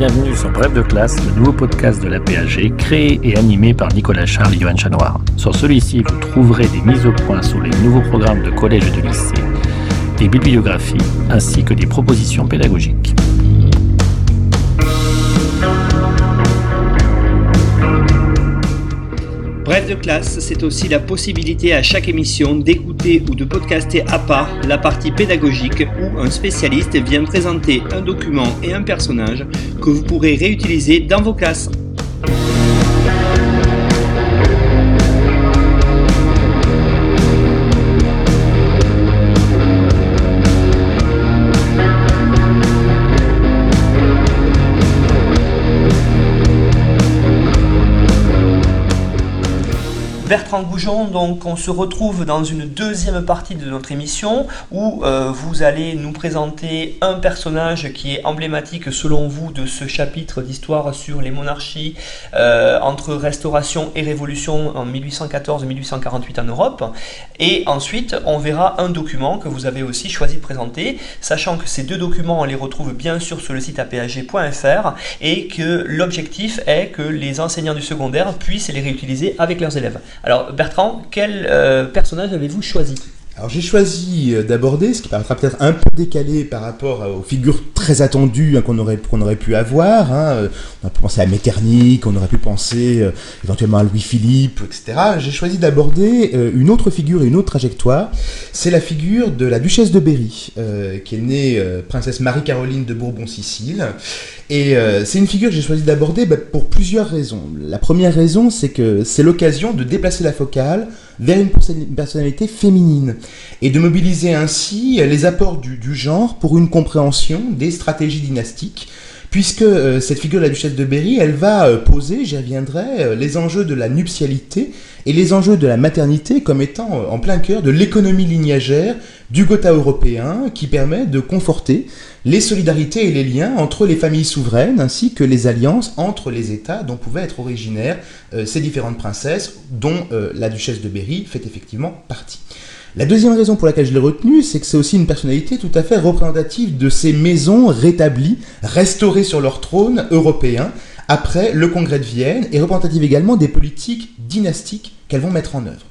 Bienvenue sur Bref de classe, le nouveau podcast de la PAG, créé et animé par Nicolas Charles et Johan Chanoir. Sur celui-ci, vous trouverez des mises au point sur les nouveaux programmes de collège et de lycée, des bibliographies, ainsi que des propositions pédagogiques. Bref de classe, c'est aussi la possibilité à chaque émission d'écouter ou de podcaster à part la partie pédagogique où un spécialiste vient présenter un document et un personnage que vous pourrez réutiliser dans vos classes. Goujon, donc on se retrouve dans une deuxième partie de notre émission où euh, vous allez nous présenter un personnage qui est emblématique selon vous de ce chapitre d'histoire sur les monarchies euh, entre restauration et révolution en 1814-1848 en Europe. Et ensuite, on verra un document que vous avez aussi choisi de présenter, sachant que ces deux documents, on les retrouve bien sûr sur le site apag.fr et que l'objectif est que les enseignants du secondaire puissent les réutiliser avec leurs élèves. Alors Bertrand, quel euh, personnage avez-vous choisi? Alors j'ai choisi euh, d'aborder, ce qui paraîtra peut-être un peu décalé par rapport aux figures très attendues hein, qu'on aurait, aurait pu avoir. Hein. Euh, on a pu penser à Metternich, on aurait pu penser éventuellement à Louis-Philippe, etc. J'ai choisi d'aborder une autre figure et une autre trajectoire. C'est la figure de la duchesse de Berry, qui est née princesse Marie-Caroline de Bourbon-Sicile et euh, c'est une figure que j'ai choisi d'aborder bah, pour plusieurs raisons. La première raison, c'est que c'est l'occasion de déplacer la focale vers une personnalité féminine et de mobiliser ainsi les apports du, du genre pour une compréhension des stratégies dynastiques puisque euh, cette figure de la duchesse de Berry, elle va euh, poser, j'y reviendrai, les enjeux de la nuptialité et les enjeux de la maternité comme étant en plein cœur de l'économie lignagère du Gotha européen qui permet de conforter les solidarités et les liens entre les familles souveraines ainsi que les alliances entre les États dont pouvaient être originaires euh, ces différentes princesses dont euh, la duchesse de Berry fait effectivement partie. La deuxième raison pour laquelle je l'ai retenu, c'est que c'est aussi une personnalité tout à fait représentative de ces maisons rétablies, restaurées sur leur trône européen après le congrès de Vienne et représentative également des politiques dynastiques qu'elles vont mettre en œuvre.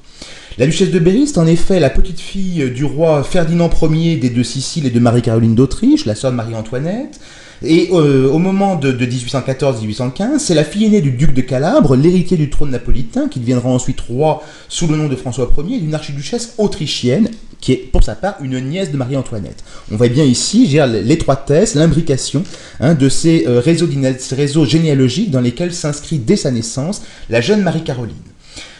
La duchesse de Berry, c'est en effet la petite fille du roi Ferdinand Ier des deux Siciles et de Marie-Caroline d'Autriche, la sœur Marie-Antoinette. Et euh, au moment de, 1814-1815, c'est la fille aînée du duc de Calabre, l'héritier du trône napolitain, qui deviendra ensuite roi sous le nom de François Ier, d'une archiduchesse autrichienne, qui est pour sa part une nièce de Marie-Antoinette. On voit bien ici l'étroitesse, l'imbrication hein, de ces, euh, réseaux, ces réseaux généalogiques dans lesquels s'inscrit dès sa naissance la jeune Marie-Caroline.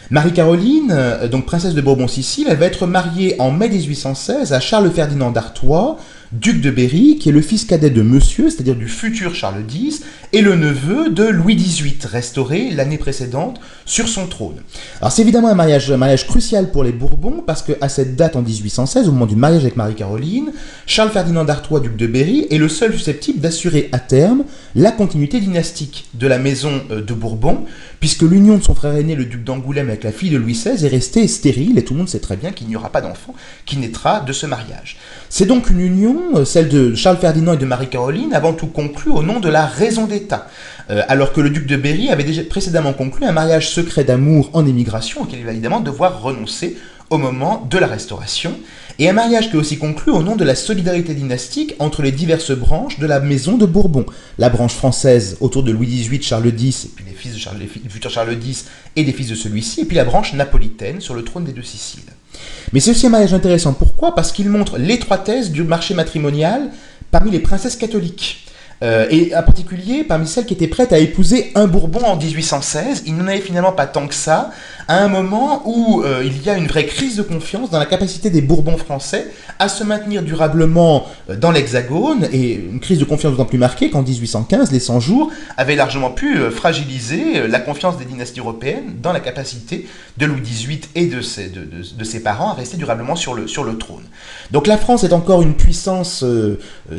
Marie-Caroline, euh, donc princesse de Bourbon-Sicile, elle va être mariée en mai 1816 à Charles-Ferdinand d'Artois, duc de Berry, qui est le fils cadet de Monsieur, c'est-à-dire du futur Charles X, et le neveu de Louis XVIII, restauré l'année précédente sur son trône. Alors c'est évidemment un mariage, crucial pour les Bourbons, parce qu'à cette date en 1816, au moment du mariage avec Marie-Caroline, Charles-Ferdinand d'Artois, duc de Berry, est le seul susceptible d'assurer à terme la continuité dynastique de la maison euh, de Bourbon, puisque l'union de son frère aîné, le duc d'Angoulême, avec la fille de Louis XVI, est restée stérile, et tout le monde sait très bien qu'il n'y aura pas d'enfant qui naîtra de ce mariage. C'est donc une union, euh, celle de Charles Ferdinand et de Marie-Caroline, avant tout conclue au nom de la raison d'État, euh, alors que le duc de Berry avait déjà précédemment conclu un mariage secret d'amour en émigration, auquel il va évidemment devoir renoncer au moment de la Restauration, et un mariage qui est aussi conclu au nom de la solidarité dynastique entre les diverses branches de la maison de Bourbon. La branche française autour de Louis XVIII, Charles X, et puis les fils de Charles, les futurs Charles X et des fils de celui-ci, et puis la branche napolitaine sur le trône des deux Siciles. Mais c'est aussi un mariage intéressant. Pourquoi? Parce qu'il montre l'étroitesse du marché matrimonial parmi les princesses catholiques. Euh, et en particulier parmi celles qui étaient prêtes à épouser un Bourbon en 1816. Il n'en avait finalement pas tant que ça, à un moment où euh, il y a une vraie crise de confiance dans la capacité des Bourbons français à se maintenir durablement euh, dans l'Hexagone, et une crise de confiance d'autant plus marquée qu'en 1815, les 100 jours avaient largement pu fragiliser la confiance des dynasties européennes dans la capacité de Louis XVIII et de ses, parents à rester durablement sur le, sur le trône. Donc la France est encore une puissance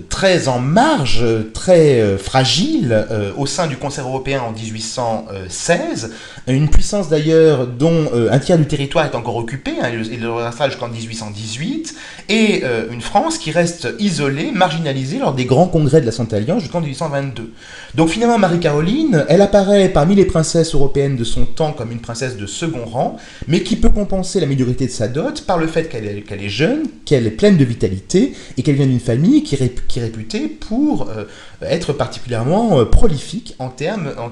très en marge, très très fragile au sein du concert européen en 1816, une puissance d'ailleurs dont un tiers du territoire est encore occupé, hein, il le restera jusqu'en 1818, et une France qui reste isolée, marginalisée lors des grands congrès de la Sainte Alliance jusqu'en 1822. Donc finalement, Marie-Caroline, elle apparaît parmi les princesses européennes de son temps comme une princesse de second rang, mais qui peut compenser la médiocrité de sa dot par le fait qu'elle est, jeune, qu'elle est pleine de vitalité, et qu'elle vient d'une famille qui, est réputée pour euh, être particulièrement euh, prolifique en termes en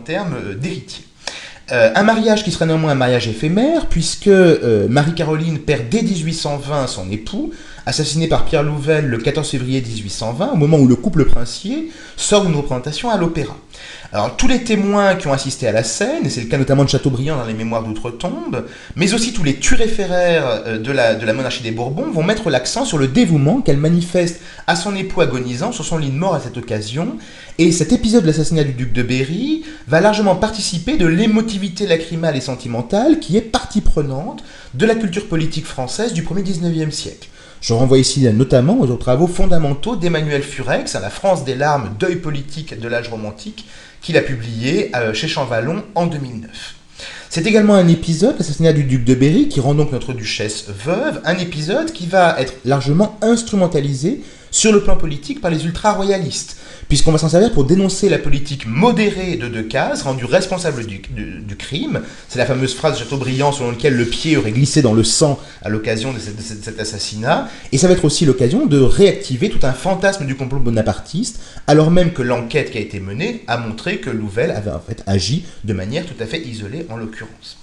d'héritier. Euh, un mariage qui sera néanmoins un mariage éphémère, puisque Marie-Caroline perd dès 1820 son époux, assassiné par Pierre Louvel le 14 février 1820, au moment où le couple princier sort d'une représentation à l'opéra. Alors tous les témoins qui ont assisté à la scène, et c'est le cas notamment de Chateaubriand dans les Mémoires d'Outre-Tombe, mais aussi tous les turéféraires euh, de la, de la monarchie des Bourbons vont mettre l'accent sur le dévouement qu'elle manifeste à son époux agonisant sur son lit de mort à cette occasion. Et cet épisode de l'assassinat du duc de Berry va largement participer de l'émotivité lacrymale et sentimentale qui est partie prenante de la culture politique française du 1er 19e siècle. Je renvoie ici notamment aux travaux fondamentaux d'Emmanuel Furex, à La France des larmes, deuil politique de l'âge romantique, qu'il a publié euh, chez Champvallon en 2009. C'est également un épisode, l'assassinat du duc de Berry, qui rend donc notre duchesse veuve, un épisode qui va être largement instrumentalisé sur le plan politique par les ultra-royalistes, puisqu'on va s'en servir pour dénoncer la politique modérée de Decazes, rendue responsable du, crime. C'est la fameuse phrase de Chateaubriand selon laquelle le pied aurait glissé dans le sang à l'occasion de, cet assassinat. Et ça va être aussi l'occasion de réactiver tout un fantasme du complot bonapartiste, alors même que l'enquête qui a été menée a montré que Louvel avait en fait agi de manière tout à fait isolée en l'occurrence.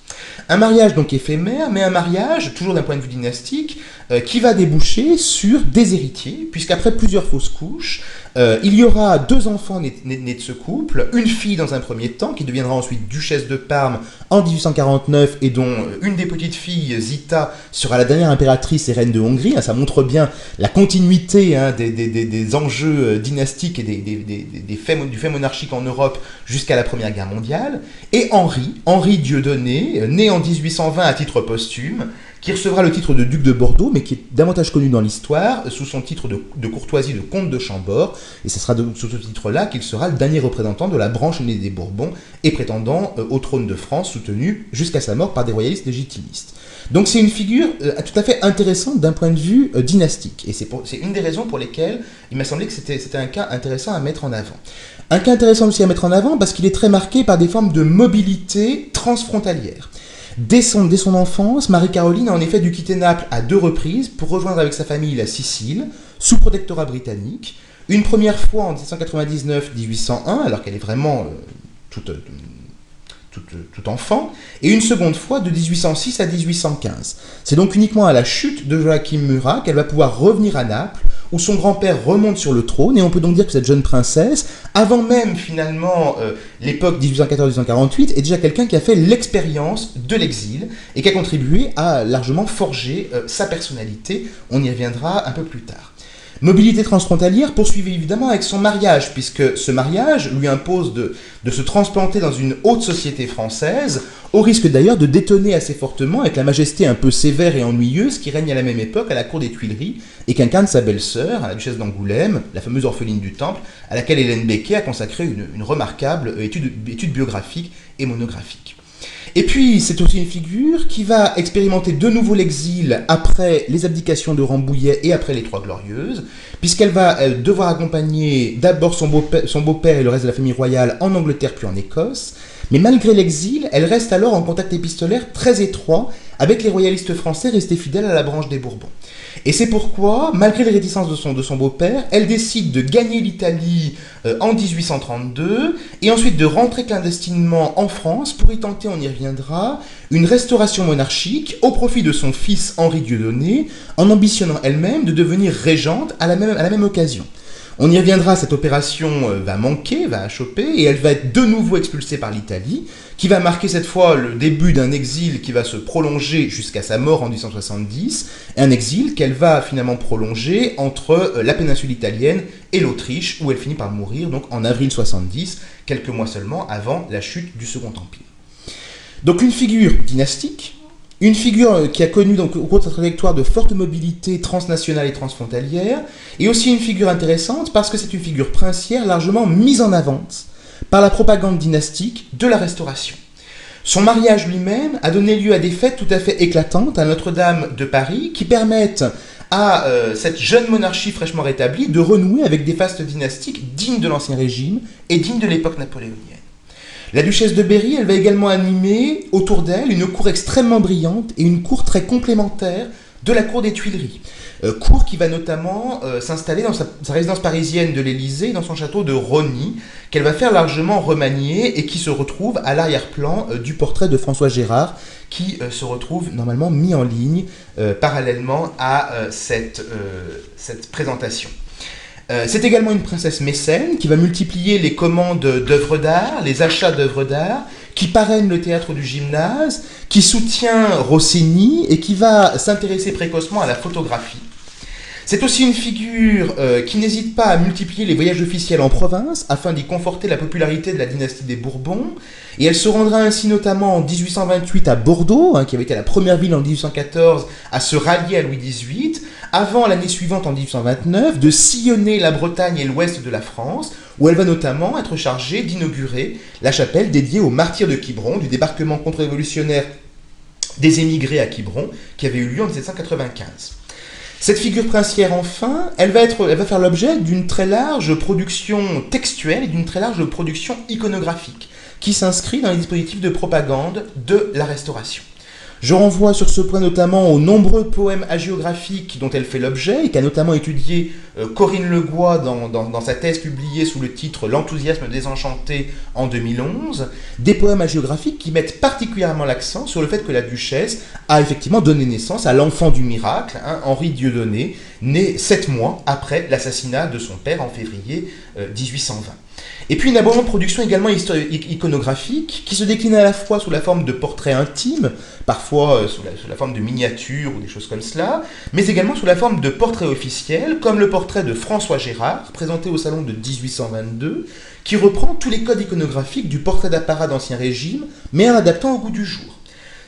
Un mariage donc éphémère, mais un mariage, toujours d'un point de vue dynastique, euh, qui va déboucher sur des héritiers, puisqu'après plusieurs fausses couches, euh, il y aura deux enfants nés, de ce couple, une fille dans un premier temps, qui deviendra ensuite duchesse de Parme en 1849, et dont euh, une des petites filles, Zita, sera la dernière impératrice et reine de Hongrie. Ça montre bien la continuité hein, des, enjeux dynastiques et des, faits, du fait monarchique en Europe jusqu'à la Première Guerre mondiale. Et Henri, Henri Dieudonné, né en 1820 à titre posthume, qui recevra le titre de duc de Bordeaux, mais qui est davantage connu dans l'histoire sous son titre de, courtoisie de comte de Chambord, et ce sera sous ce titre-là qu'il sera le dernier représentant de la branche aînée des Bourbons et prétendant euh, au trône de France, soutenu jusqu'à sa mort par des royalistes légitimistes. Donc c'est une figure euh, tout à fait intéressante d'un point de vue euh, dynastique, et c'est une des raisons pour lesquelles il m'a semblé que c'était un cas intéressant à mettre en avant. Un cas intéressant aussi à mettre en avant parce qu'il est très marqué par des formes de mobilité transfrontalière. Dès son, enfance, Marie-Caroline a en effet dû quitter Naples à deux reprises pour rejoindre avec sa famille la Sicile, sous protectorat britannique. Une première fois en 1799-1801, alors qu'elle est vraiment euh, toute, euh, tout, enfant, et une seconde fois de 1806 à 1815. C'est donc uniquement à la chute de Joachim Murat qu'elle va pouvoir revenir à Naples où son grand-père remonte sur le trône, et on peut donc dire que cette jeune princesse, avant même finalement euh, l'époque 1814-1848, est déjà quelqu'un qui a fait l'expérience de l'exil, et qui a contribué à largement forger euh, sa personnalité, on y reviendra un peu plus tard. Mobilité transfrontalière poursuivie évidemment avec son mariage, puisque ce mariage lui impose de, se transplanter dans une haute société française, au risque d'ailleurs de détonner assez fortement avec la majesté un peu sévère et ennuyeuse qui règne à la même époque à la cour des Tuileries et qu'incarne sa belle-sœur, la duchesse d'Angoulême, la fameuse orpheline du Temple, à laquelle Hélène Becquet a consacré une, remarquable étude, étude biographique et monographique. Et puis, c'est aussi une figure qui va expérimenter de nouveau l'exil après les abdications de Rambouillet et après les Trois Glorieuses, puisqu'elle va devoir accompagner d'abord son beau-père et le reste de la famille royale en Angleterre puis en Écosse. Mais malgré l'exil, elle reste alors en contact épistolaire très étroit avec les royalistes français restés fidèles à la branche des Bourbons. Et c'est pourquoi, malgré les réticences de son, beau-père, elle décide de gagner l'Italie euh, en 1832 et ensuite de rentrer clandestinement en France pour y tenter, on y reviendra, une restauration monarchique au profit de son fils Henri Dieudonné, en ambitionnant elle-même de devenir régente à la même occasion. On y reviendra, cette opération euh, va manquer, va choper, et elle va être de nouveau expulsée par l'Italie, qui va marquer cette fois le début d'un exil qui va se prolonger jusqu'à sa mort en 1870, un exil qu'elle va finalement prolonger entre euh, la péninsule italienne et l'Autriche, où elle finit par mourir donc en avril 70, quelques mois seulement avant la chute du Second Empire. Donc une figure dynastique, Une figure qui a connu donc, au cours sa trajectoire de forte mobilité transnationale et transfrontalière, et aussi une figure intéressante parce que c'est une figure princière largement mise en avant par la propagande dynastique de la Restauration. Son mariage lui-même a donné lieu à des fêtes tout à fait éclatantes à Notre-Dame de Paris qui permettent à euh, cette jeune monarchie fraîchement rétablie de renouer avec des fastes dynastiques dignes de l'Ancien Régime et dignes de l'époque napoléonienne. La duchesse de Berry, elle va également animer autour d'elle une cour extrêmement brillante et une cour très complémentaire de la cour des Tuileries. Euh, cour qui va notamment euh, s'installer dans sa, résidence parisienne de l'Élysée, dans son château de Rosny, qu'elle va faire largement remanier et qui se retrouve à l'arrière-plan du portrait de François Gérard, qui se retrouve normalement mis en ligne parallèlement à cette présentation. Euh, c'est également une princesse mécène qui va multiplier les commandes d'œuvres d'art, les achats d'œuvres d'art, qui parraine le théâtre du gymnase, qui soutient Rossini et qui va s'intéresser précocement à la photographie. C'est aussi une figure euh, qui n'hésite pas à multiplier les voyages officiels en province afin d'y conforter la popularité de la dynastie des Bourbons. Et elle se rendra ainsi notamment en 1828 à Bordeaux, hein, qui avait été la première ville en 1814 à se rallier à Louis XVIII, avant l'année suivante en 1829 de sillonner la Bretagne et l'ouest de la France, où elle va notamment être chargée d'inaugurer la chapelle dédiée aux martyrs de Quiberon du débarquement contre-révolutionnaire des émigrés à Quiberon, qui avait eu lieu en 1795. Cette figure princière, enfin, elle va, être, elle va faire l'objet d'une très large production textuelle et d'une très large production iconographique, qui s'inscrit dans les dispositifs de propagande de la Restauration. Je renvoie sur ce point notamment aux nombreux poèmes hagiographiques dont elle fait l'objet et qu'a notamment étudié euh, Corinne Legois dans, dans, sa thèse publiée sous le titre L'enthousiasme désenchanté en 2011, des poèmes hagiographiques qui mettent particulièrement l'accent sur le fait que la duchesse a effectivement donné naissance à l'enfant du miracle, hein, Henri Dieudonné, né sept mois après l'assassinat de son père en février 1820. Et puis une abondante production également iconographique qui se décline à la fois sous la forme de portraits intimes, parfois euh, sous, la, forme de miniatures ou des choses comme cela, mais également sous la forme de portraits officiels, comme le portrait de François Gérard, présenté au salon de 1822, qui reprend tous les codes iconographiques du portrait d'apparat d'Ancien Régime, mais en adaptant au goût du jour.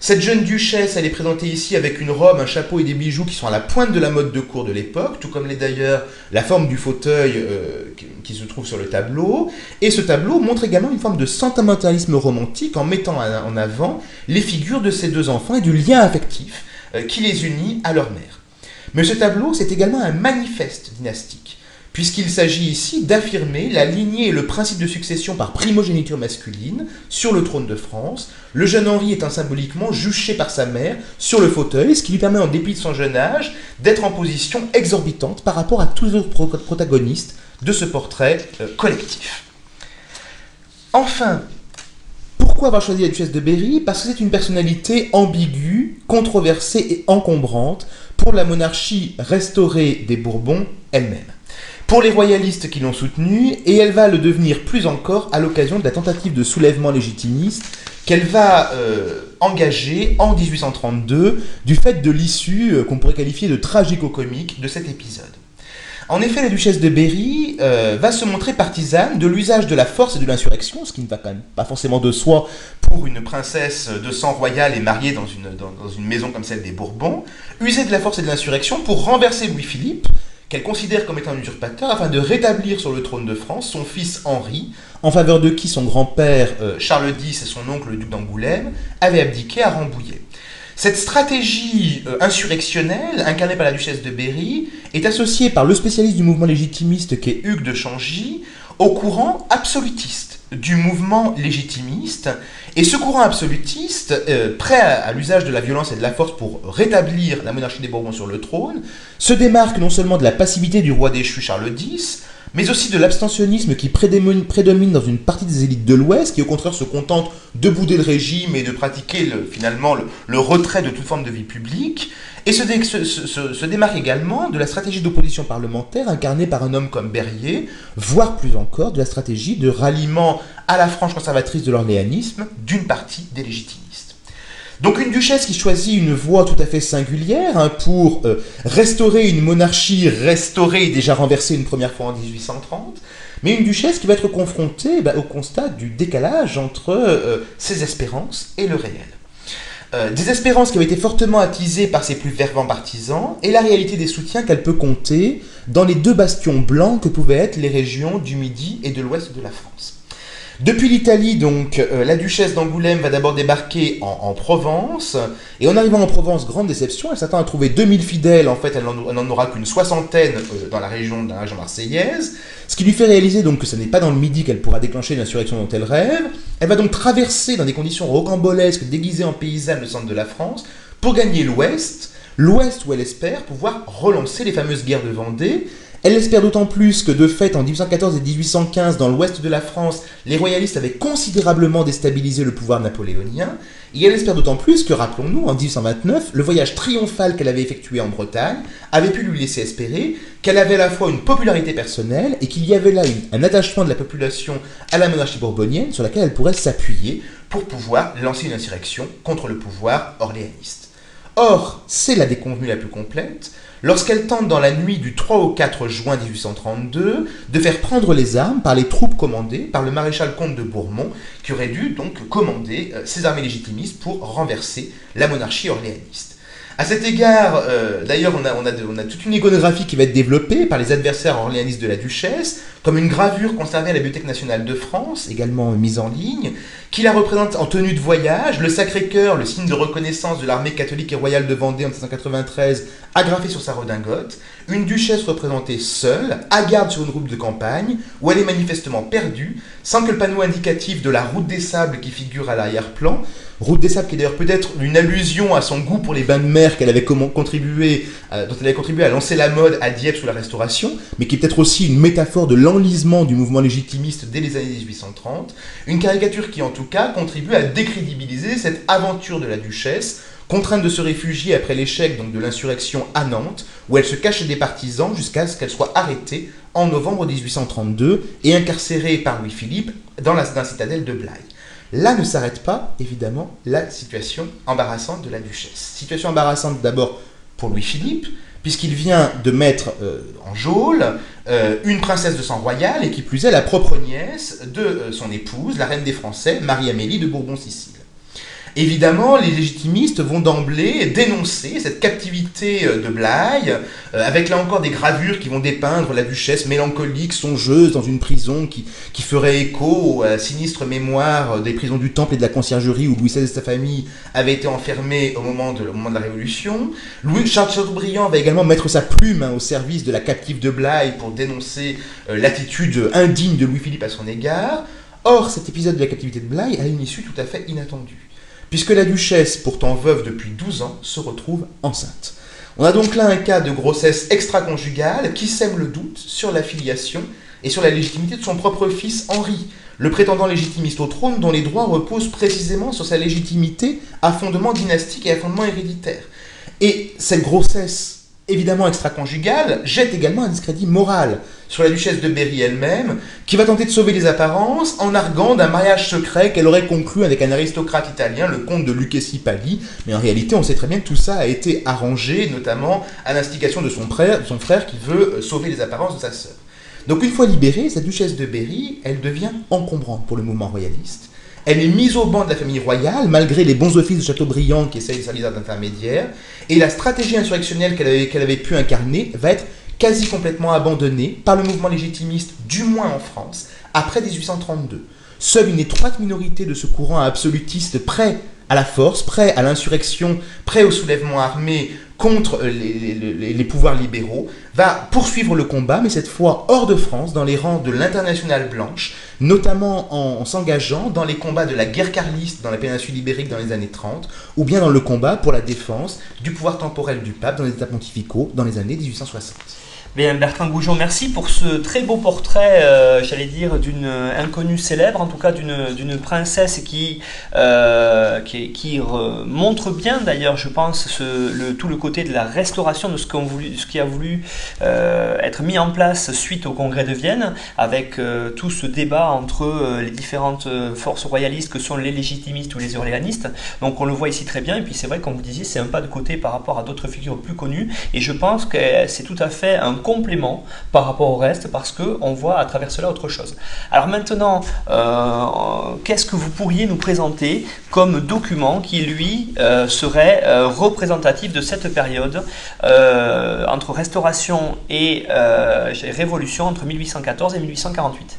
Cette jeune duchesse, elle est présentée ici avec une robe, un chapeau et des bijoux qui sont à la pointe de la mode de cour de l'époque, tout comme l'est d'ailleurs la forme du fauteuil euh, qui, se trouve sur le tableau. Et ce tableau montre également une forme de sentimentalisme romantique en mettant en avant les figures de ces deux enfants et du lien affectif euh, qui les unit à leur mère. Mais ce tableau, c'est également un manifeste dynastique puisqu'il s'agit ici d'affirmer la lignée et le principe de succession par primogéniture masculine sur le trône de France. Le jeune Henri étant symboliquement juché par sa mère sur le fauteuil, ce qui lui permet, en dépit de son jeune âge, d'être en position exorbitante par rapport à tous les autres protagonistes de ce portrait euh, collectif. Enfin, pourquoi avoir choisi la duchesse de Berry? Parce que c'est une personnalité ambiguë, controversée et encombrante pour la monarchie restaurée des Bourbons elle-même pour les royalistes qui l'ont soutenue, et elle va le devenir plus encore à l'occasion de la tentative de soulèvement légitimiste qu'elle va euh, engager en 1832 du fait de l'issue euh, qu'on pourrait qualifier de tragico-comique de cet épisode. En effet, la duchesse de Berry euh, va se montrer partisane de l'usage de la force et de l'insurrection, ce qui ne va quand même pas forcément de soi pour une princesse de sang royal et mariée dans une, dans une maison comme celle des Bourbons, user de la force et de l'insurrection pour renverser Louis-Philippe, qu'elle considère comme étant un usurpateur afin de rétablir sur le trône de France son fils Henri, en faveur de qui son grand-père euh, Charles X et son oncle le duc d'Angoulême avaient abdiqué à Rambouillet. Cette stratégie euh, insurrectionnelle, incarnée par la duchesse de Berry, est associée par le spécialiste du mouvement légitimiste qui est Hugues de Changy au courant absolutiste du mouvement légitimiste. Et ce courant absolutiste, euh, prêt à, l'usage de la violence et de la force pour rétablir la monarchie des Bourbons sur le trône, se démarque non seulement de la passivité du roi déchu Charles X, mais aussi de l'abstentionnisme qui prédomine dans une partie des élites de l'Ouest, qui au contraire se contentent de bouder le régime et de pratiquer finalement le, retrait de toute forme de vie publique, et se, démarque également de la stratégie d'opposition parlementaire incarnée par un homme comme Berrier, voire plus encore de la stratégie de ralliement à la frange conservatrice de l'orléanisme d'une partie des légitimistes. Donc une duchesse qui choisit une voie tout à fait singulière hein, pour euh, restaurer une monarchie restaurée et déjà renversée une première fois en 1830, mais une duchesse qui va être confrontée bah, au constat du décalage entre euh, ses espérances et le réel. Euh, des espérances qui avaient été fortement attisées par ses plus fervents partisans et la réalité des soutiens qu'elle peut compter dans les deux bastions blancs que pouvaient être les régions du Midi et de l'Ouest de la France. Depuis l'Italie, donc, euh, la duchesse d'Angoulême va d'abord débarquer en, Provence. Et en arrivant en Provence, grande déception, elle s'attend à trouver 2000 fidèles. En fait, elle n'en aura qu'une soixantaine euh, dans, la région, dans la région marseillaise. Ce qui lui fait réaliser donc que ce n'est pas dans le Midi qu'elle pourra déclencher l'insurrection dont elle rêve. Elle va donc traverser dans des conditions rocambolesques, déguisées en paysanne, le centre de la France, pour gagner l'Ouest. L'Ouest où elle espère pouvoir relancer les fameuses guerres de Vendée. Elle l'espère d'autant plus que de fait en 1814 et 1815 dans l'ouest de la France, les royalistes avaient considérablement déstabilisé le pouvoir napoléonien, et elle espère d'autant plus que, rappelons-nous, en 1829, le voyage triomphal qu'elle avait effectué en Bretagne avait pu lui laisser espérer qu'elle avait à la fois une popularité personnelle et qu'il y avait là un attachement de la population à la monarchie bourbonienne sur laquelle elle pourrait s'appuyer pour pouvoir lancer une insurrection contre le pouvoir orléaniste. Or, c'est la déconvenue la plus complète, lorsqu'elle tente dans la nuit du 3 au 4 juin 1832 de faire prendre les armes par les troupes commandées par le maréchal comte de Bourmont, qui aurait dû donc commander euh, ces armées légitimistes pour renverser la monarchie orléaniste. À cet égard, euh, d'ailleurs, on a, toute une iconographie qui va être développée par les adversaires orléanistes de la duchesse, comme une gravure conservée à la Bibliothèque nationale de France, également mise en ligne, qui la représente en tenue de voyage, le Sacré-Cœur, le signe de reconnaissance de l'armée catholique et royale de Vendée en 1793, agrafé sur sa redingote, une duchesse représentée seule, à garde sur une route de campagne, où elle est manifestement perdue, sans que le panneau indicatif de la route des sables qui figure à l'arrière-plan Route des Sables, qui est d'ailleurs peut-être une allusion à son goût pour les bains de mer qu'elle avait contribué, dont elle avait contribué à lancer la mode à Dieppe sous la Restauration, mais qui est peut-être aussi une métaphore de l'enlisement du mouvement légitimiste dès les années 1830. Une caricature qui, en tout cas, contribue à décrédibiliser cette aventure de la duchesse, contrainte de se réfugier après l'échec de l'insurrection à Nantes, où elle se cache des partisans jusqu'à ce qu'elle soit arrêtée en novembre 1832 et incarcérée par Louis-Philippe dans la, citadelle de Blaye. Là ne s'arrête pas, évidemment, la situation embarrassante de la duchesse. Situation embarrassante d'abord pour Louis-Philippe, puisqu'il vient de mettre euh, en geôle euh, une princesse de sang royal, et qui plus est la propre nièce de euh, son épouse, la reine des Français, Marie-Amélie de Bourbon-Sicile. Évidemment, les légitimistes vont d'emblée dénoncer cette captivité euh, de Blaye, euh, avec là encore des gravures qui vont dépeindre la duchesse mélancolique, songeuse, dans une prison qui, ferait écho à la sinistre mémoire des prisons du Temple et de la Conciergerie où Louis XVI et sa famille avaient été enfermés au moment de, moment de la Révolution. Louis Charles Chateaubriand va également mettre sa plume hein, au service de la captive de Blaye pour dénoncer euh, l'attitude indigne de Louis-Philippe à son égard. Or, cet épisode de la captivité de Blaye a une issue tout à fait inattendue puisque la duchesse, pourtant veuve depuis 12 ans, se retrouve enceinte. On a donc là un cas de grossesse extra-conjugale qui sème le doute sur la filiation et sur la légitimité de son propre fils Henri, le prétendant légitimiste au trône dont les droits reposent précisément sur sa légitimité à fondement dynastique et à fondement héréditaire. Et cette grossesse évidemment extra-conjugale, jette également un discrédit moral sur la duchesse de Berry elle-même, qui va tenter de sauver les apparences en arguant d'un mariage secret qu'elle aurait conclu avec un aristocrate italien, le comte de Lucchesi Pali. Mais en réalité, on sait très bien que tout ça a été arrangé, notamment à l'instigation de son frère, son frère qui veut euh, sauver les apparences de sa sœur. Donc une fois libérée, cette duchesse de Berry, elle devient encombrante pour le mouvement royaliste. Elle est mise au banc de la famille royale, malgré les bons offices de Chateaubriand qui essayent de servir d'intermédiaire, et la stratégie insurrectionnelle qu'elle avait, qu'elle avait pu incarner va être quasi complètement abandonnée par le mouvement légitimiste, du moins en France, après 1832. Seule une étroite minorité de ce courant absolutiste prêt à la force, prêt à l'insurrection, prêt au soulèvement armé contre euh, les, pouvoirs libéraux, va poursuivre le combat, mais cette fois hors de France, dans les rangs de l'internationale blanche, notamment en, s'engageant dans les combats de la guerre carliste dans la péninsule ibérique dans les années 30, ou bien dans le combat pour la défense du pouvoir temporel du pape dans les États pontificaux dans les années 1860. Bien, Bertrand Goujon, merci pour ce très beau portrait, euh, j'allais dire, d'une inconnue célèbre, en tout cas d'une princesse qui, euh, qui, montre bien d'ailleurs, je pense, tout le côté de la restauration de ce, voulu, ce qui a voulu euh, être mis en place suite au congrès de Vienne, avec tout ce débat entre les différentes forces royalistes que sont les légitimistes ou les orléanistes. Donc on le voit ici très bien, et puis c'est vrai, comme vous disiez, c'est un pas de côté par rapport à d'autres figures plus connues, et je pense que c'est tout à fait un complément par rapport au reste parce qu'on voit à travers cela autre chose. Alors maintenant, euh, qu'est-ce que vous pourriez nous présenter comme document qui, lui, euh, serait euh, représentatif de cette période entre restauration et révolution entre 1814 et 1848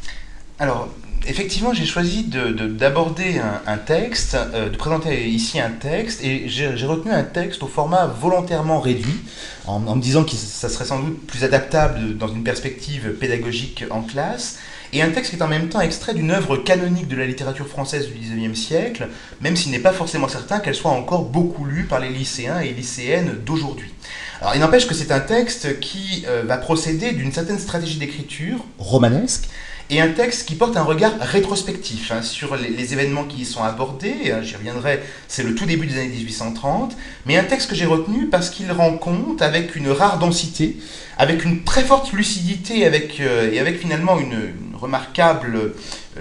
Alors, effectivement, j'ai choisi d'aborder de, un, texte, de présenter ici un texte, et j'ai retenu un texte au format volontairement réduit, en, en me disant que ça serait sans doute plus adaptable dans une perspective pédagogique en classe et un texte qui est en même temps extrait d'une œuvre canonique de la littérature française du XIXe siècle, même s'il n'est pas forcément certain qu'elle soit encore beaucoup lue par les lycéens et lycéennes d'aujourd'hui. Alors il n'empêche que c'est un texte qui euh, va procéder d'une certaine stratégie d'écriture romanesque, et un texte qui porte un regard rétrospectif hein, sur les, événements qui y sont abordés. Hein, j'y reviendrai, c'est le tout début des années 1830. Mais un texte que j'ai retenu parce qu'il rend compte, avec une rare densité, avec une très forte lucidité avec, euh, et avec finalement une, remarquable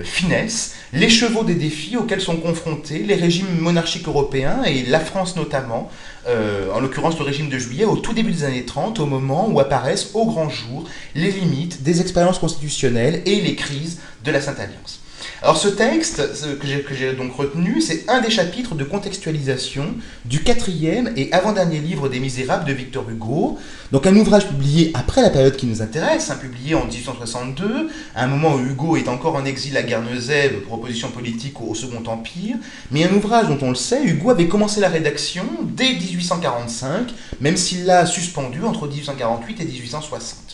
finesse, les chevaux des défis auxquels sont confrontés les régimes monarchiques européens et la France notamment, euh, en l'occurrence le régime de juillet, au tout début des années 30, au moment où apparaissent au grand jour les limites des expériences constitutionnelles et les crises de la Sainte Alliance. Alors ce texte que j'ai donc retenu, c'est un des chapitres de contextualisation du quatrième et avant-dernier livre des Misérables de Victor Hugo, donc un ouvrage publié après la période qui nous intéresse, hein, publié en 1862, à un moment où Hugo est encore en exil à Guernesey pour opposition politique au Second Empire, mais un ouvrage dont on le sait, Hugo avait commencé la rédaction dès 1845, même s'il l'a suspendu entre 1848 et 1860.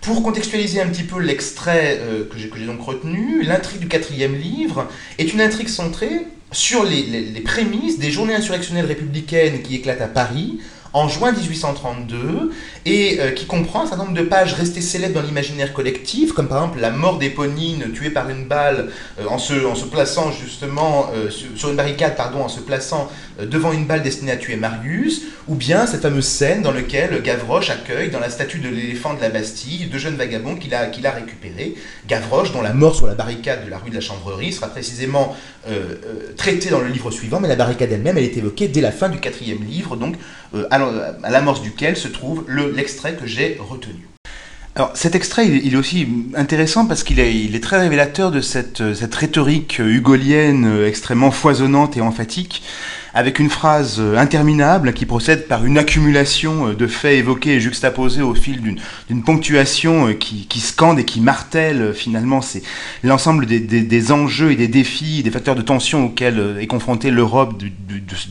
Pour contextualiser un petit peu l'extrait euh, que j'ai donc retenu, l'intrigue du quatrième livre est une intrigue centrée sur les, prémices des journées insurrectionnelles républicaines qui éclatent à Paris en juin 1832 et euh, qui comprend un certain nombre de pages restées célèbres dans l'imaginaire collectif, comme par exemple la mort d'Éponine tuée par une balle euh, en, se, plaçant justement sur, une barricade, pardon, en se plaçant devant une balle destinée à tuer Marius, ou bien cette fameuse scène dans laquelle Gavroche accueille dans la statue de l'éléphant de la Bastille deux jeunes vagabonds qu'il a, récupérés. Gavroche, dont la mort sur la barricade de la rue de la Chambrerie sera précisément traitée dans le livre suivant, mais la barricade elle-même, elle est évoquée dès la fin du quatrième livre, donc à l'amorce duquel se trouve le l'extrait que j'ai retenu. Alors cet extrait, il, est aussi intéressant parce qu'il est, il est très révélateur de cette, cette rhétorique hugolienne extrêmement foisonnante et emphatique avec une phrase euh, interminable qui procède par une accumulation euh, de faits évoqués et juxtaposés au fil d'une ponctuation euh, qui, scande et qui martèle finalement l'ensemble des, enjeux et des défis, des facteurs de tension auxquels est confrontée l'Europe du,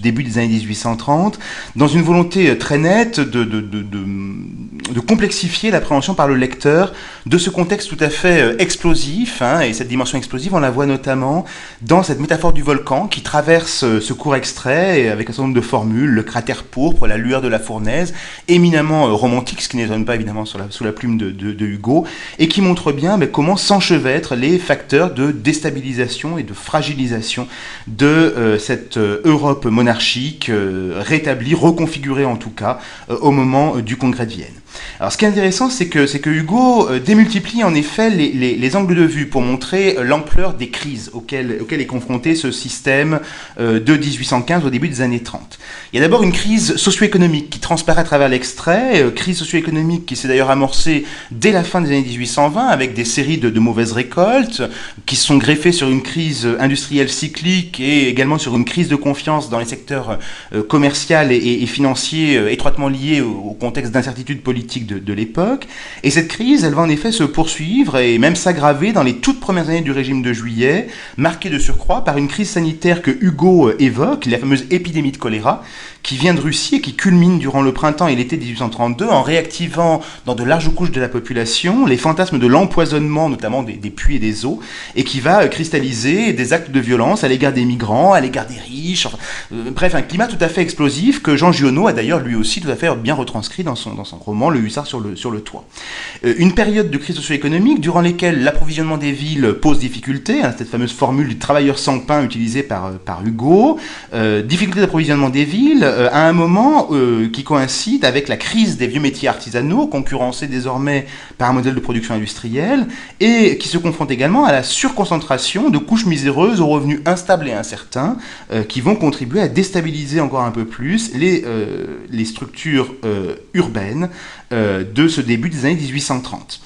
début des années 1830, dans une volonté très nette de, de, de complexifier l'appréhension par le lecteur de ce contexte tout à fait explosif, hein, et cette dimension explosive, on la voit notamment dans cette métaphore du volcan qui traverse ce court extrait avec un certain nombre de formules, le cratère pourpre, la lueur de la fournaise, éminemment euh, romantique, ce qui n'étonne pas évidemment sous la, plume de, Hugo, et qui montre bien comment s'enchevêtrent les facteurs de déstabilisation et de fragilisation de euh, cette euh, Europe monarchique rétablie, reconfigurée en tout cas, au moment du congrès de Vienne. Alors ce qui est intéressant, c'est que, Hugo démultiplie en effet les, les, les, angles de vue pour montrer l'ampleur des crises auxquelles, est confronté ce système de 1815 au début des années 30. Il y a d'abord une crise socio-économique qui transparaît à travers l'extrait, crise socio-économique qui s'est d'ailleurs amorcée dès la fin des années 1820 avec des séries de, mauvaises récoltes qui sont greffées sur une crise industrielle cyclique et également sur une crise de confiance dans les secteurs commercial et, et, financier étroitement liés au, contexte d'incertitude politique de, l'époque. Et cette crise, elle va en effet se poursuivre et même s'aggraver dans les toutes premières années du régime de juillet, marquée de surcroît par une crise sanitaire que Hugo euh, évoque, fameuse épidémie de choléra, qui vient de Russie et qui culmine durant le printemps et l'été 1832 en réactivant dans de larges couches de la population les fantasmes de l'empoisonnement, notamment des, puits et des eaux, et qui va euh, cristalliser des actes de violence à l'égard des migrants, à l'égard des riches, euh, bref, un climat tout à fait explosif que Jean Giono a d'ailleurs lui aussi tout à fait bien retranscrit dans son, dans son roman Le hussard sur le, sur le toit. Euh, une période de crise socio-économique durant laquelle l'approvisionnement des villes pose difficulté, hein, cette fameuse formule du travailleur sans pain utilisée par, par Hugo, euh, difficulté d'approvisionnement des villes euh, à un moment euh, qui coïncide avec la crise des vieux métiers artisanaux, concurrencés désormais par un modèle de production industrielle, et qui se confronte également à la surconcentration de couches miséreuses aux revenus instables et incertains, qui vont contribuer à déstabiliser encore un peu plus les, les structures urbaines de ce début des années 1830.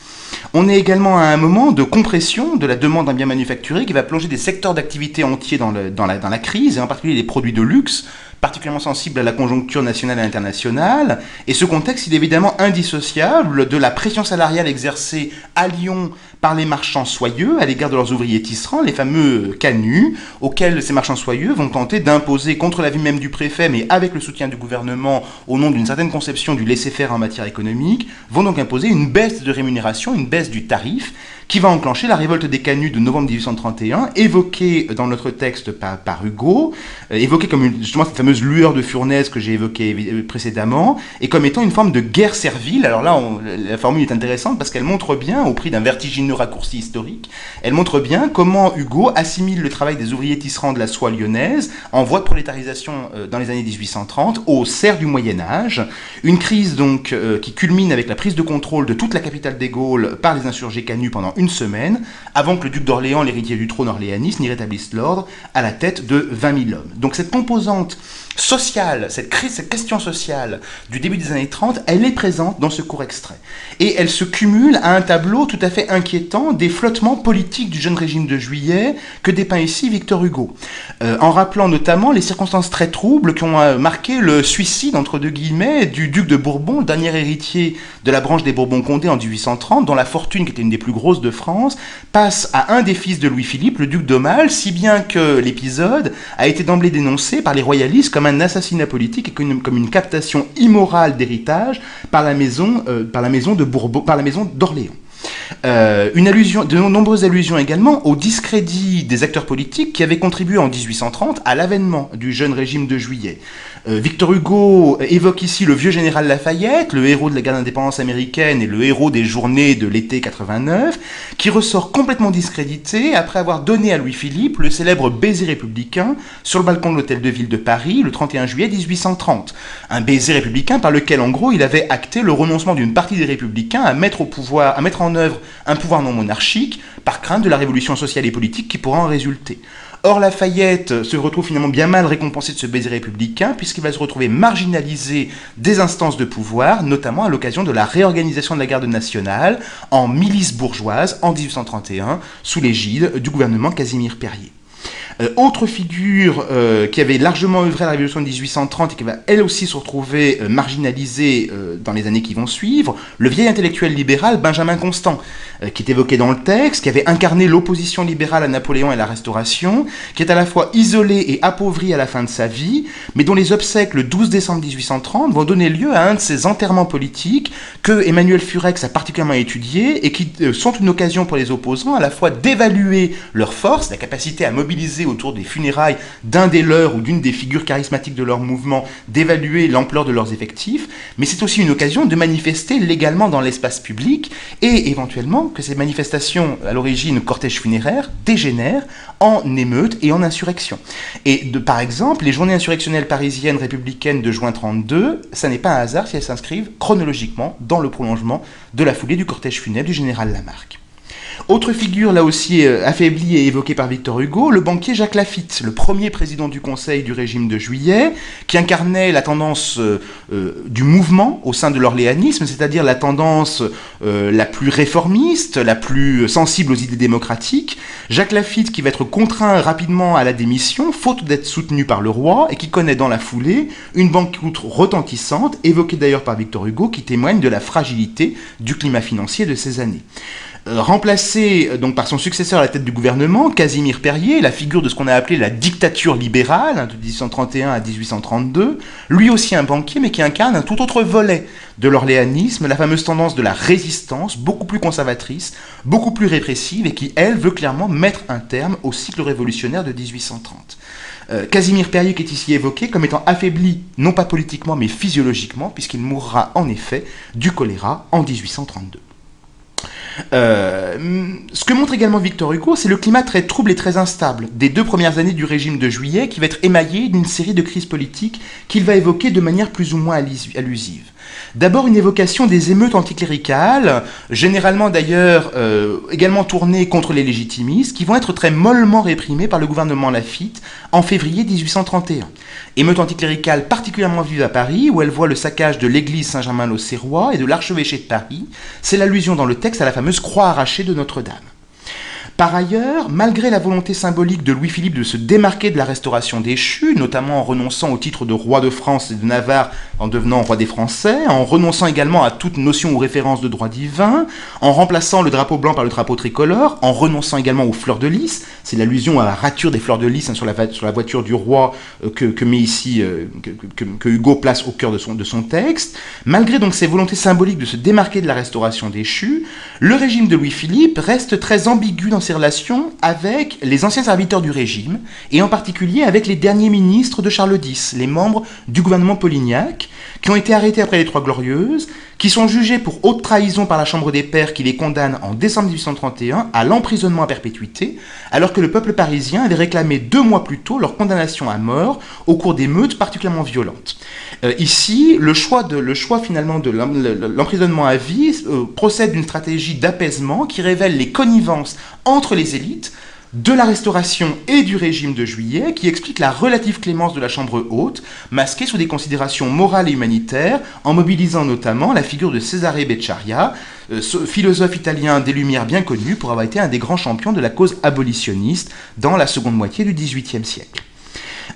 On est également à un moment de compression de la demande en biens manufacturés qui va plonger des secteurs d'activité entiers dans, dans, la, dans la crise, et en particulier les produits de luxe, particulièrement sensible à la conjoncture nationale et internationale. Et ce contexte, il est évidemment indissociable de la pression salariale exercée à Lyon par les marchands soyeux à l'égard de leurs ouvriers tisserands, les fameux canuts, auxquels ces marchands soyeux vont tenter d'imposer contre l'avis même du préfet, mais avec le soutien du gouvernement, au nom d'une certaine conception du laisser-faire en matière économique, vont donc imposer une baisse de rémunération, une baisse du tarif, qui va enclencher la révolte des canuts de novembre 1831, évoquée dans notre texte par, Hugo, euh, évoquée comme justement cette fameuse lueur de fournaise que j'ai évoquée euh, précédemment, et comme étant une forme de guerre servile. Alors là, la formule est intéressante parce qu'elle montre bien, au prix d'un vertigineux raccourci historique, elle montre bien comment Hugo assimile le travail des ouvriers tisserands de la soie lyonnaise, en voie de prolétarisation euh, dans les années 1830, au cerf du Moyen Âge, une crise donc qui culmine avec la prise de contrôle de toute la capitale des Gaules par les insurgés canuts pendant une semaine, avant que le duc d'Orléans, l'héritier du trône orléaniste, n'y rétablisse l'ordre à la tête de 20 000 hommes. Donc cette composante sociale, cette crise, cette question sociale du début des années 30, elle est présente dans ce court extrait. Et elle se cumule à un tableau tout à fait inquiétant des flottements politiques du jeune régime de juillet que dépeint ici Victor Hugo, euh, en rappelant notamment les circonstances très troubles qui ont euh, marqué le suicide, entre deux guillemets, du duc de Bourbon, dernier héritier de la branche des Bourbons-Condé en 1830, dont la fortune, qui était une des plus grosses de France, passe à un des fils de Louis-Philippe, le duc d'Aumale, si bien que l'épisode a été d'emblée dénoncé par les royalistes comme un assassinat politique et comme une, captation immorale d'héritage par la maison, euh, par la maison de Bourbon, par la maison d'Orléans. Euh, une allusion, de nombreuses allusions également au discrédit des acteurs politiques qui avaient contribué en 1830 à l'avènement du jeune régime de juillet. Euh, Victor Hugo évoque ici le vieux général Lafayette, le héros de la guerre d'indépendance américaine et le héros des journées de l'été 89, qui ressort complètement discrédité après avoir donné à Louis-Philippe le célèbre baiser républicain sur le balcon de l'hôtel de ville de Paris le 31 juillet 1830. Un baiser républicain par lequel, en gros, il avait acté le renoncement d'une partie des républicains à mettre au pouvoir, à mettre en œuvre un pouvoir non monarchique par crainte de la révolution sociale et politique qui pourra en résulter. Or, Lafayette se retrouve finalement bien mal récompensé de ce baiser républicain, puisqu'il va se retrouver marginalisé des instances de pouvoir, notamment à l'occasion de la réorganisation de la garde nationale en milice bourgeoise en 1831, sous l'égide du gouvernement Casimir Perrier. Euh, autre figure euh, qui avait largement œuvré à la Révolution de 1830 et qui va elle aussi se retrouver euh, marginalisée dans les années qui vont suivre, le vieil intellectuel libéral Benjamin Constant, qui est évoqué dans le texte, qui avait incarné l'opposition libérale à Napoléon et à la Restauration, qui est à la fois isolé et appauvri à la fin de sa vie, mais dont les obsèques le 12 décembre 1830 vont donner lieu à un de ces enterrements politiques que Emmanuel Furex a particulièrement étudié et qui sont une occasion pour les opposants à la fois d'évaluer leur force, la capacité à mobiliser autour des funérailles d'un des leurs ou d'une des figures charismatiques de leur mouvement, d'évaluer l'ampleur de leurs effectifs, mais c'est aussi une occasion de manifester légalement dans l'espace public et éventuellement que ces manifestations, à l'origine cortège funéraire, dégénèrent en émeutes et en insurrection. Et par exemple, les journées insurrectionnelles parisiennes républicaines de juin 32, ça n'est pas un hasard si elles s'inscrivent chronologiquement dans le prolongement de la foulée du cortège funèbre du général Lamarck. Autre figure là aussi euh, affaiblie et évoquée par Victor Hugo, le banquier Jacques Lafitte, le premier président du Conseil du régime de juillet, qui incarnait la tendance euh, euh, du mouvement au sein de l'orléanisme, c'est-à-dire la tendance la plus réformiste, la plus sensible aux idées démocratiques. Jacques Lafitte qui va être contraint rapidement à la démission, faute d'être soutenu par le roi, et qui connaît dans la foulée une banqueroute retentissante, évoquée d'ailleurs par Victor Hugo, qui témoigne de la fragilité du climat financier de ces années. Euh, remplacé euh, donc par son successeur à la tête du gouvernement, Casimir Perrier, la figure de ce qu'on a appelé la dictature libérale hein, de 1831 à 1832, lui aussi un banquier mais qui incarne un tout autre volet de l'orléanisme, la fameuse tendance de la résistance, beaucoup plus conservatrice, beaucoup plus répressive et qui, elle, veut clairement mettre un terme au cycle révolutionnaire de 1830. Euh, Casimir Perrier qui est ici évoqué comme étant affaibli, non pas politiquement mais physiologiquement, puisqu'il mourra en effet du choléra en 1832. Euh, ce que montre également Victor Hugo, c'est le climat très trouble et très instable des deux premières années du régime de juillet qui va être émaillé d'une série de crises politiques qu'il va évoquer de manière plus ou moins allusive. D'abord une évocation des émeutes anticléricales, généralement d'ailleurs euh, également tournées contre les légitimistes, qui vont être très mollement réprimées par le gouvernement Lafitte en février 1831. Émeutes anticléricales particulièrement vives à Paris, où elle voit le saccage de l'église Saint-Germain-l'Auxerrois et de l'archevêché de Paris. C'est l'allusion dans le texte à la fameuse croix arrachée de Notre-Dame. Par ailleurs, malgré la volonté symbolique de Louis-Philippe de se démarquer de la restauration déchue, notamment en renonçant au titre de roi de France et de Navarre en devenant roi des Français, en renonçant également à toute notion ou référence de droit divin, en remplaçant le drapeau blanc par le drapeau tricolore, en renonçant également aux fleurs de lys, c'est l'allusion à la rature des fleurs de lys hein, sur, la, voiture du roi euh, que, met ici, euh, que, Hugo place au cœur de son, de son texte, malgré donc ces volontés symboliques de se démarquer de la restauration déchue, le régime de Louis-Philippe reste très ambigu dans ses relations avec les anciens serviteurs du régime, et en particulier avec les derniers ministres de Charles X, les membres du gouvernement Polignac, qui ont été arrêtés après les Trois Glorieuses, qui sont jugés pour haute trahison par la Chambre des Pairs qui les condamne en décembre 1831 à l'emprisonnement à perpétuité, alors que le peuple parisien avait réclamé deux mois plus tôt leur condamnation à mort au cours d'émeutes particulièrement violentes. Euh, ici, le choix, le choix finalement de l'emprisonnement à vie euh, procède d'une stratégie d'apaisement qui révèle les connivences entre les élites de la Restauration et du régime de Juillet, qui explique la relative clémence de la Chambre haute, masquée sous des considérations morales et humanitaires, en mobilisant notamment la figure de Cesare Beccaria, euh, philosophe italien des Lumières bien connu pour avoir été un des grands champions de la cause abolitionniste dans la seconde moitié du XVIIIe siècle.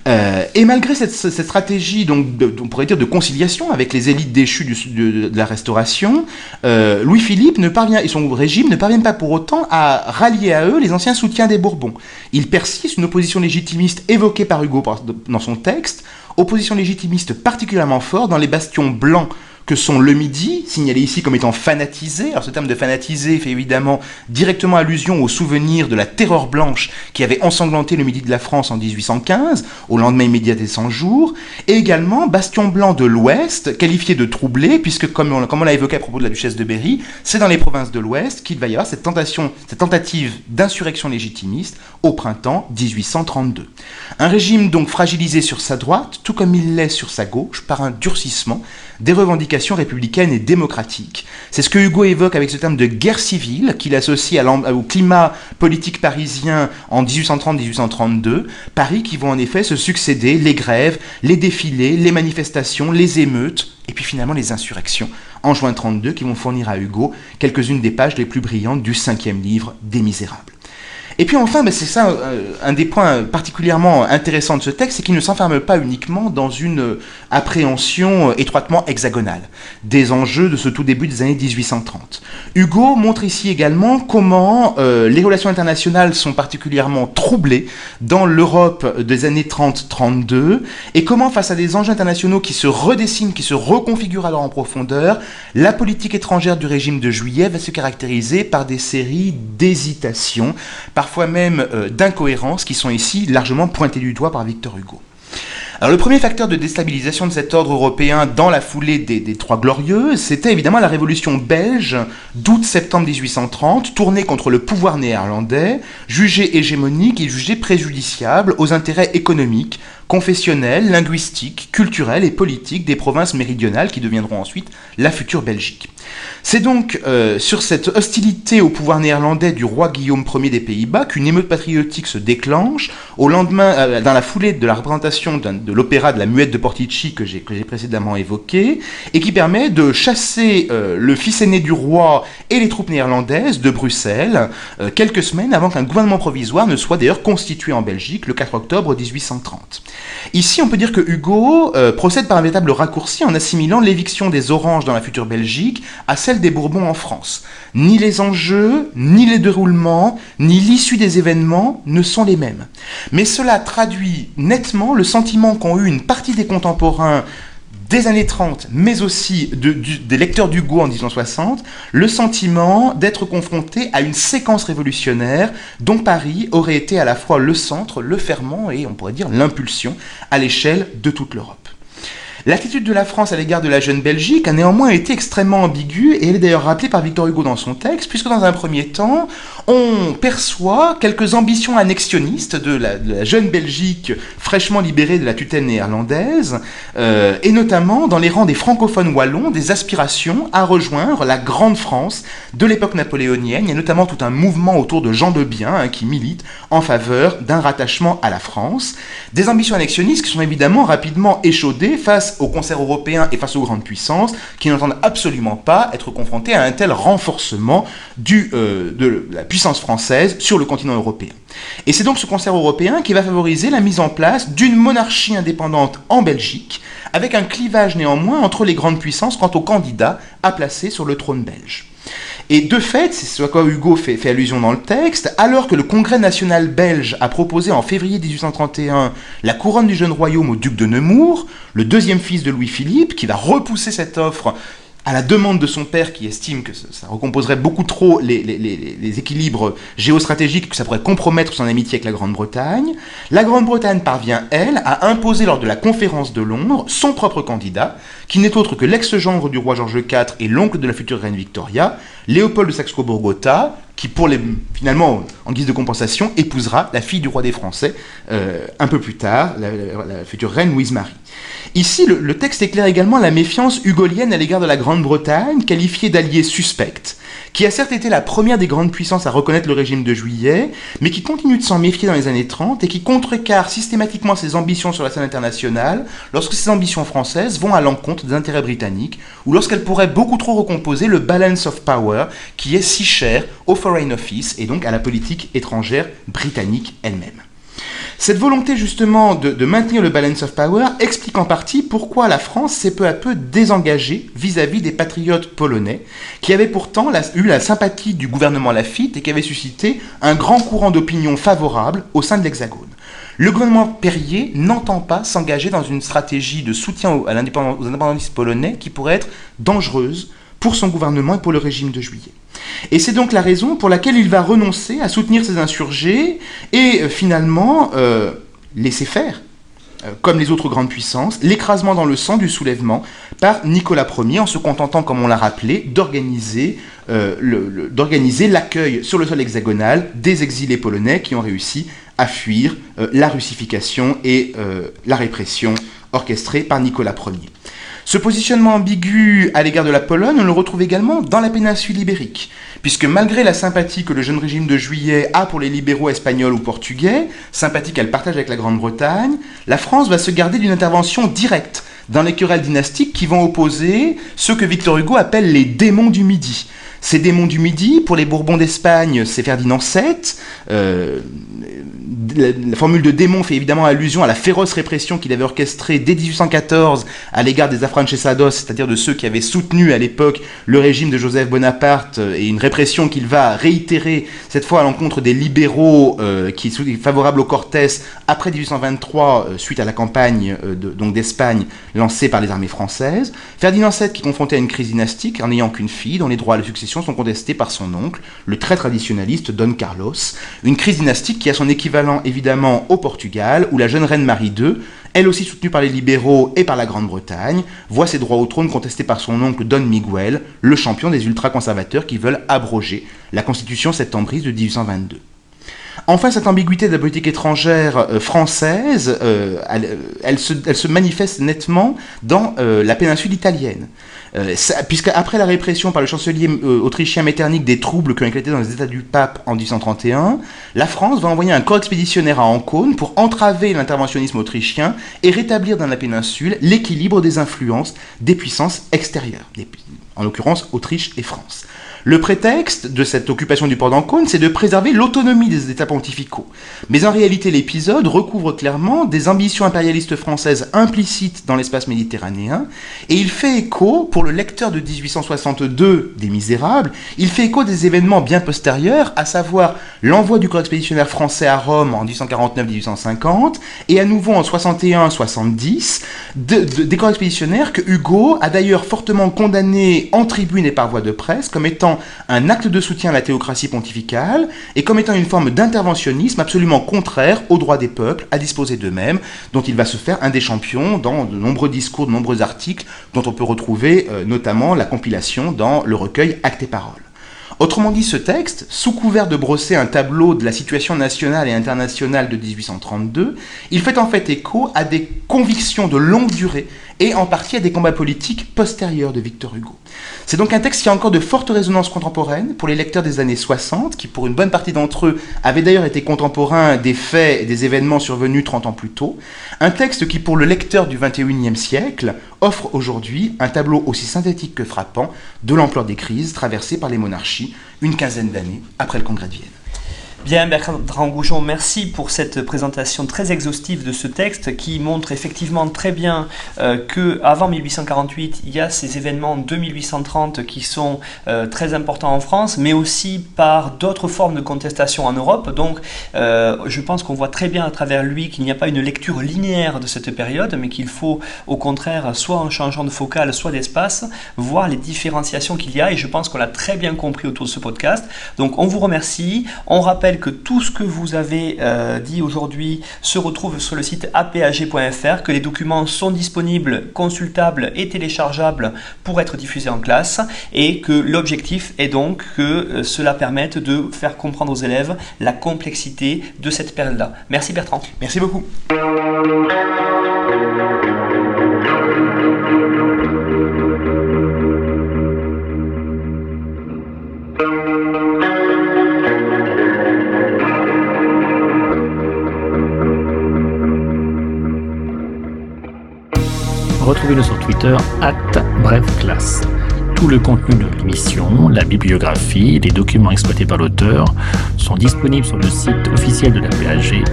Euh, et malgré cette, stratégie, donc, on pourrait dire de conciliation avec les élites déchues de, la Restauration, euh, Louis-Philippe ne parvient et son régime ne parviennent pas pour autant à rallier à eux les anciens soutiens des Bourbons. Il persiste une opposition légitimiste évoquée par Hugo dans son texte, opposition légitimiste particulièrement forte dans les bastions blancs que sont le Midi, signalé ici comme étant fanatisé. Alors ce terme de fanatisé fait évidemment directement allusion au souvenir de la terreur blanche qui avait ensanglanté le Midi de la France en 1815, au lendemain immédiat des 100 jours, et également Bastion Blanc de l'Ouest, qualifié de troublé, puisque comme on, comme on l'a évoqué à propos de la duchesse de Berry, c'est dans les provinces de l'Ouest qu'il va y avoir cette, tentation, cette tentative d'insurrection légitimiste au printemps 1832. Un régime donc fragilisé sur sa droite, tout comme il l'est sur sa gauche, par un durcissement des revendications républicaines et démocratiques. C'est ce que Hugo évoque avec ce terme de guerre civile qu'il associe au climat politique parisien en 1830-1832. Paris qui vont en effet se succéder les grèves, les défilés, les manifestations, les émeutes et puis finalement les insurrections en juin 32 qui vont fournir à Hugo quelques-unes des pages les plus brillantes du cinquième livre des Misérables. Et puis enfin, ben, c'est ça euh, un des points particulièrement intéressants de ce texte, c'est qu'il ne s'enferme pas uniquement dans une euh, appréhension euh, étroitement hexagonale des enjeux de ce tout début des années 1830. Hugo montre ici également comment les relations internationales sont particulièrement troublées dans l'Europe des années 30-32 et comment face à des enjeux internationaux qui se redessinent, qui se reconfigurent alors en profondeur, la politique étrangère du régime de juillet va se caractériser par des séries d'hésitations, par parfois même euh, d'incohérences qui sont ici largement pointées du doigt par Victor Hugo. Alors le premier facteur de déstabilisation de cet ordre européen dans la foulée des, Trois Glorieuses, c'était évidemment la révolution belge d'août-septembre 1830, tournée contre le pouvoir néerlandais, jugée hégémonique et jugée préjudiciable aux intérêts économiques, confessionnels, linguistiques, culturels et politiques des provinces méridionales qui deviendront ensuite la future Belgique. C'est donc euh, sur cette hostilité au pouvoir néerlandais du roi Guillaume Ier des Pays-Bas qu'une émeute patriotique se déclenche au lendemain, euh, dans la foulée de la représentation de l'opéra de la muette de Portici que j'ai précédemment évoqué, et qui permet de chasser euh, le fils aîné du roi et les troupes néerlandaises de Bruxelles quelques semaines avant qu'un gouvernement provisoire ne soit d'ailleurs constitué en Belgique le 4 octobre 1830. Ici, on peut dire que Hugo procède par un véritable raccourci en assimilant l'éviction des Oranges dans la future Belgique à celle des Bourbons en France. Ni les enjeux, ni les déroulements, ni l'issue des événements ne sont les mêmes. Mais cela traduit nettement le sentiment qu'ont eu une partie des contemporains des années 30, mais aussi des lecteurs d'Hugo en 1960, le sentiment d'être confronté à une séquence révolutionnaire dont Paris aurait été à la fois le centre, le ferment et on pourrait dire l'impulsion à l'échelle de toute l'Europe. L'attitude de la France à l'égard de la jeune Belgique a néanmoins été extrêmement ambiguë et elle est d'ailleurs rappelée par Victor Hugo dans son texte, puisque dans un premier temps, on perçoit quelques ambitions annexionnistes de la, jeune Belgique fraîchement libérée de la tutelle néerlandaise, euh, et notamment dans les rangs des francophones wallons, des aspirations à rejoindre la grande France de l'époque napoléonienne. Il y a notamment tout un mouvement autour de Jean de Bien hein, qui milite en faveur d'un rattachement à la France. Des ambitions annexionnistes qui sont évidemment rapidement échaudées face au concert européen et face aux grandes puissances qui n'entendent absolument pas être confrontés à un tel renforcement du, euh, de la puissance française sur le continent européen. Et c'est donc ce concert européen qui va favoriser la mise en place d'une monarchie indépendante en Belgique, avec un clivage néanmoins entre les grandes puissances quant aux candidats à placer sur le trône belge. Et de fait, c'est ce à quoi Hugo fait, fait, allusion dans le texte, alors que le Congrès national belge a proposé en février 1831 la couronne du jeune royaume au duc de Nemours, le deuxième fils de Louis-Philippe, qui va repousser cette offre à la demande de son père qui estime que ça recomposerait beaucoup trop les, équilibres géostratégiques, que ça pourrait compromettre son amitié avec la Grande-Bretagne, la Grande-Bretagne parvient, elle, à imposer lors de la conférence de Londres son propre candidat, qui n'est autre que l'ex-gendre du roi George IV et l'oncle de la future reine Victoria, Léopold de Saxe-Cobourg-Gotha, qui, pour finalement, en guise de compensation, épousera la fille du roi des Français euh, un peu plus tard, la, future reine Louise-Marie. Ici, le, texte éclaire également la méfiance hugolienne à l'égard de la Grande-Bretagne, qualifiée d'alliée suspecte, qui a certes été la première des grandes puissances à reconnaître le régime de juillet, mais qui continue de s'en méfier dans les années 30 et qui contrecarre systématiquement ses ambitions sur la scène internationale lorsque ses ambitions françaises vont à l'encontre des intérêts britanniques, ou lorsqu'elles pourraient beaucoup trop recomposer le balance of power qui est si cher au Foreign Office et donc à la politique étrangère britannique elle-même. Cette volonté justement de, maintenir le balance of power explique en partie pourquoi la France s'est peu à peu désengagée vis-à-vis des patriotes polonais, qui avaient pourtant eu la sympathie du gouvernement Lafitte et qui avaient suscité un grand courant d'opinion favorable au sein de l'Hexagone. Le gouvernement Perrier n'entend pas s'engager dans une stratégie de soutien aux indépendantistes polonais qui pourrait être dangereuse pour son gouvernement et pour le régime de juillet. Et c'est donc la raison pour laquelle il va renoncer à soutenir ces insurgés et euh, finalement euh, laisser faire, euh, comme les autres grandes puissances, l'écrasement dans le sang du soulèvement par Nicolas Ier en se contentant, comme on l'a rappelé, d'organiser l'accueil sur le sol hexagonal des exilés polonais qui ont réussi à fuir la russification et la répression orchestrée par Nicolas Ier. Ce positionnement ambigu à l'égard de la Pologne, on le retrouve également dans la péninsule ibérique, puisque malgré la sympathie que le jeune régime de juillet a pour les libéraux espagnols ou portugais, sympathie qu'elle partage avec la Grande-Bretagne, la France va se garder d'une intervention directe dans les querelles dynastiques qui vont opposer ce que Victor Hugo appelle les démons du Midi. Ces démons du Midi, pour les Bourbons d'Espagne, c'est Ferdinand VII. Euh, la, formule de démon fait évidemment allusion à la féroce répression qu'il avait orchestrée dès 1814 à l'égard des afrancesados, c'est-à-dire de ceux qui avaient soutenu à l'époque le régime de Joseph Bonaparte, euh, et une répression qu'il va réitérer cette fois à l'encontre des libéraux euh, qui sont favorables au Cortés après 1823, suite à la campagne d'Espagne lancée par les armées françaises. Ferdinand VII qui est confronté à une crise dynastique en n'ayant qu'une fille dont les droits à la succession sont contestés par son oncle, le très traditionnaliste Don Carlos, une crise dynastique qui a son équivalent évidemment au Portugal, où la jeune reine Marie II, elle aussi soutenue par les libéraux et par la Grande-Bretagne, voit ses droits au trône contestés par son oncle Don Miguel, le champion des ultra-conservateurs qui veulent abroger la constitution septembriste de 1822. Enfin, cette ambiguïté de la politique étrangère euh, française, euh, elle, se, manifeste nettement dans euh, la péninsule italienne. Euh, puisque après la répression par le chancelier euh, autrichien Metternich des troubles qui ont éclaté dans les États du pape en 1831, la France va envoyer un corps expéditionnaire à Ancône pour entraver l'interventionnisme autrichien et rétablir dans la péninsule l'équilibre des influences des puissances extérieures, en l'occurrence Autriche et France. Le prétexte de cette occupation du port d'Ancône, c'est de préserver l'autonomie des États pontificaux. Mais en réalité, l'épisode recouvre clairement des ambitions impérialistes françaises implicites dans l'espace méditerranéen, et il fait écho, pour le lecteur de 1862 des Misérables, il fait écho des événements bien postérieurs, à savoir l'envoi du corps expéditionnaire français à Rome en 1849-1850, et à nouveau en 61-70, des corps expéditionnaires que Hugo a d'ailleurs fortement condamnés en tribune et par voie de presse comme étant un acte de soutien à la théocratie pontificale et comme étant une forme d'interventionnisme absolument contraire aux droits des peuples à disposer d'eux-mêmes, dont il va se faire un des champions dans de nombreux discours, de nombreux articles, dont on peut retrouver euh, notamment la compilation dans le recueil Actes et Paroles. Autrement dit, ce texte, sous couvert de brosser un tableau de la situation nationale et internationale de 1832, il fait en fait écho à des convictions de longue durée et en partie à des combats politiques postérieurs de Victor Hugo. C'est donc un texte qui a encore de fortes résonances contemporaines pour les lecteurs des années 60, qui pour une bonne partie d'entre eux avaient d'ailleurs été contemporains des faits et des événements survenus 30 ans plus tôt. Un texte qui pour le lecteur du 21e siècle offre aujourd'hui un tableau aussi synthétique que frappant de l'ampleur des crises traversées par les monarchies une quinzaine d'années après le Congrès de Vienne. Bien, Bertrand Goujon, merci pour cette présentation très exhaustive de ce texte qui montre effectivement très bien euh, que avant 1848, il y a ces événements de 1830 qui sont euh, très importants en France, mais aussi par d'autres formes de contestation en Europe. Donc, euh, je pense qu'on voit très bien à travers lui qu'il n'y a pas une lecture linéaire de cette période, mais qu'il faut au contraire, soit en changeant de focale, soit d'espace, voir les différenciations qu'il y a. Et je pense qu'on l'a très bien compris autour de ce podcast. Donc, on vous remercie. On rappelle que tout ce que vous avez euh, dit aujourd'hui se retrouve sur le site apag.fr, que les documents sont disponibles, consultables et téléchargeables pour être diffusés en classe et que l'objectif est donc que euh, cela permette de faire comprendre aux élèves la complexité de cette période-là. Merci Bertrand. Merci beaucoup. Retrouvez-nous sur Twitter, at brefclasse. Tout le contenu de l'émission, la bibliographie, les documents exploités par l'auteur sont disponibles sur le site officiel de la PAG.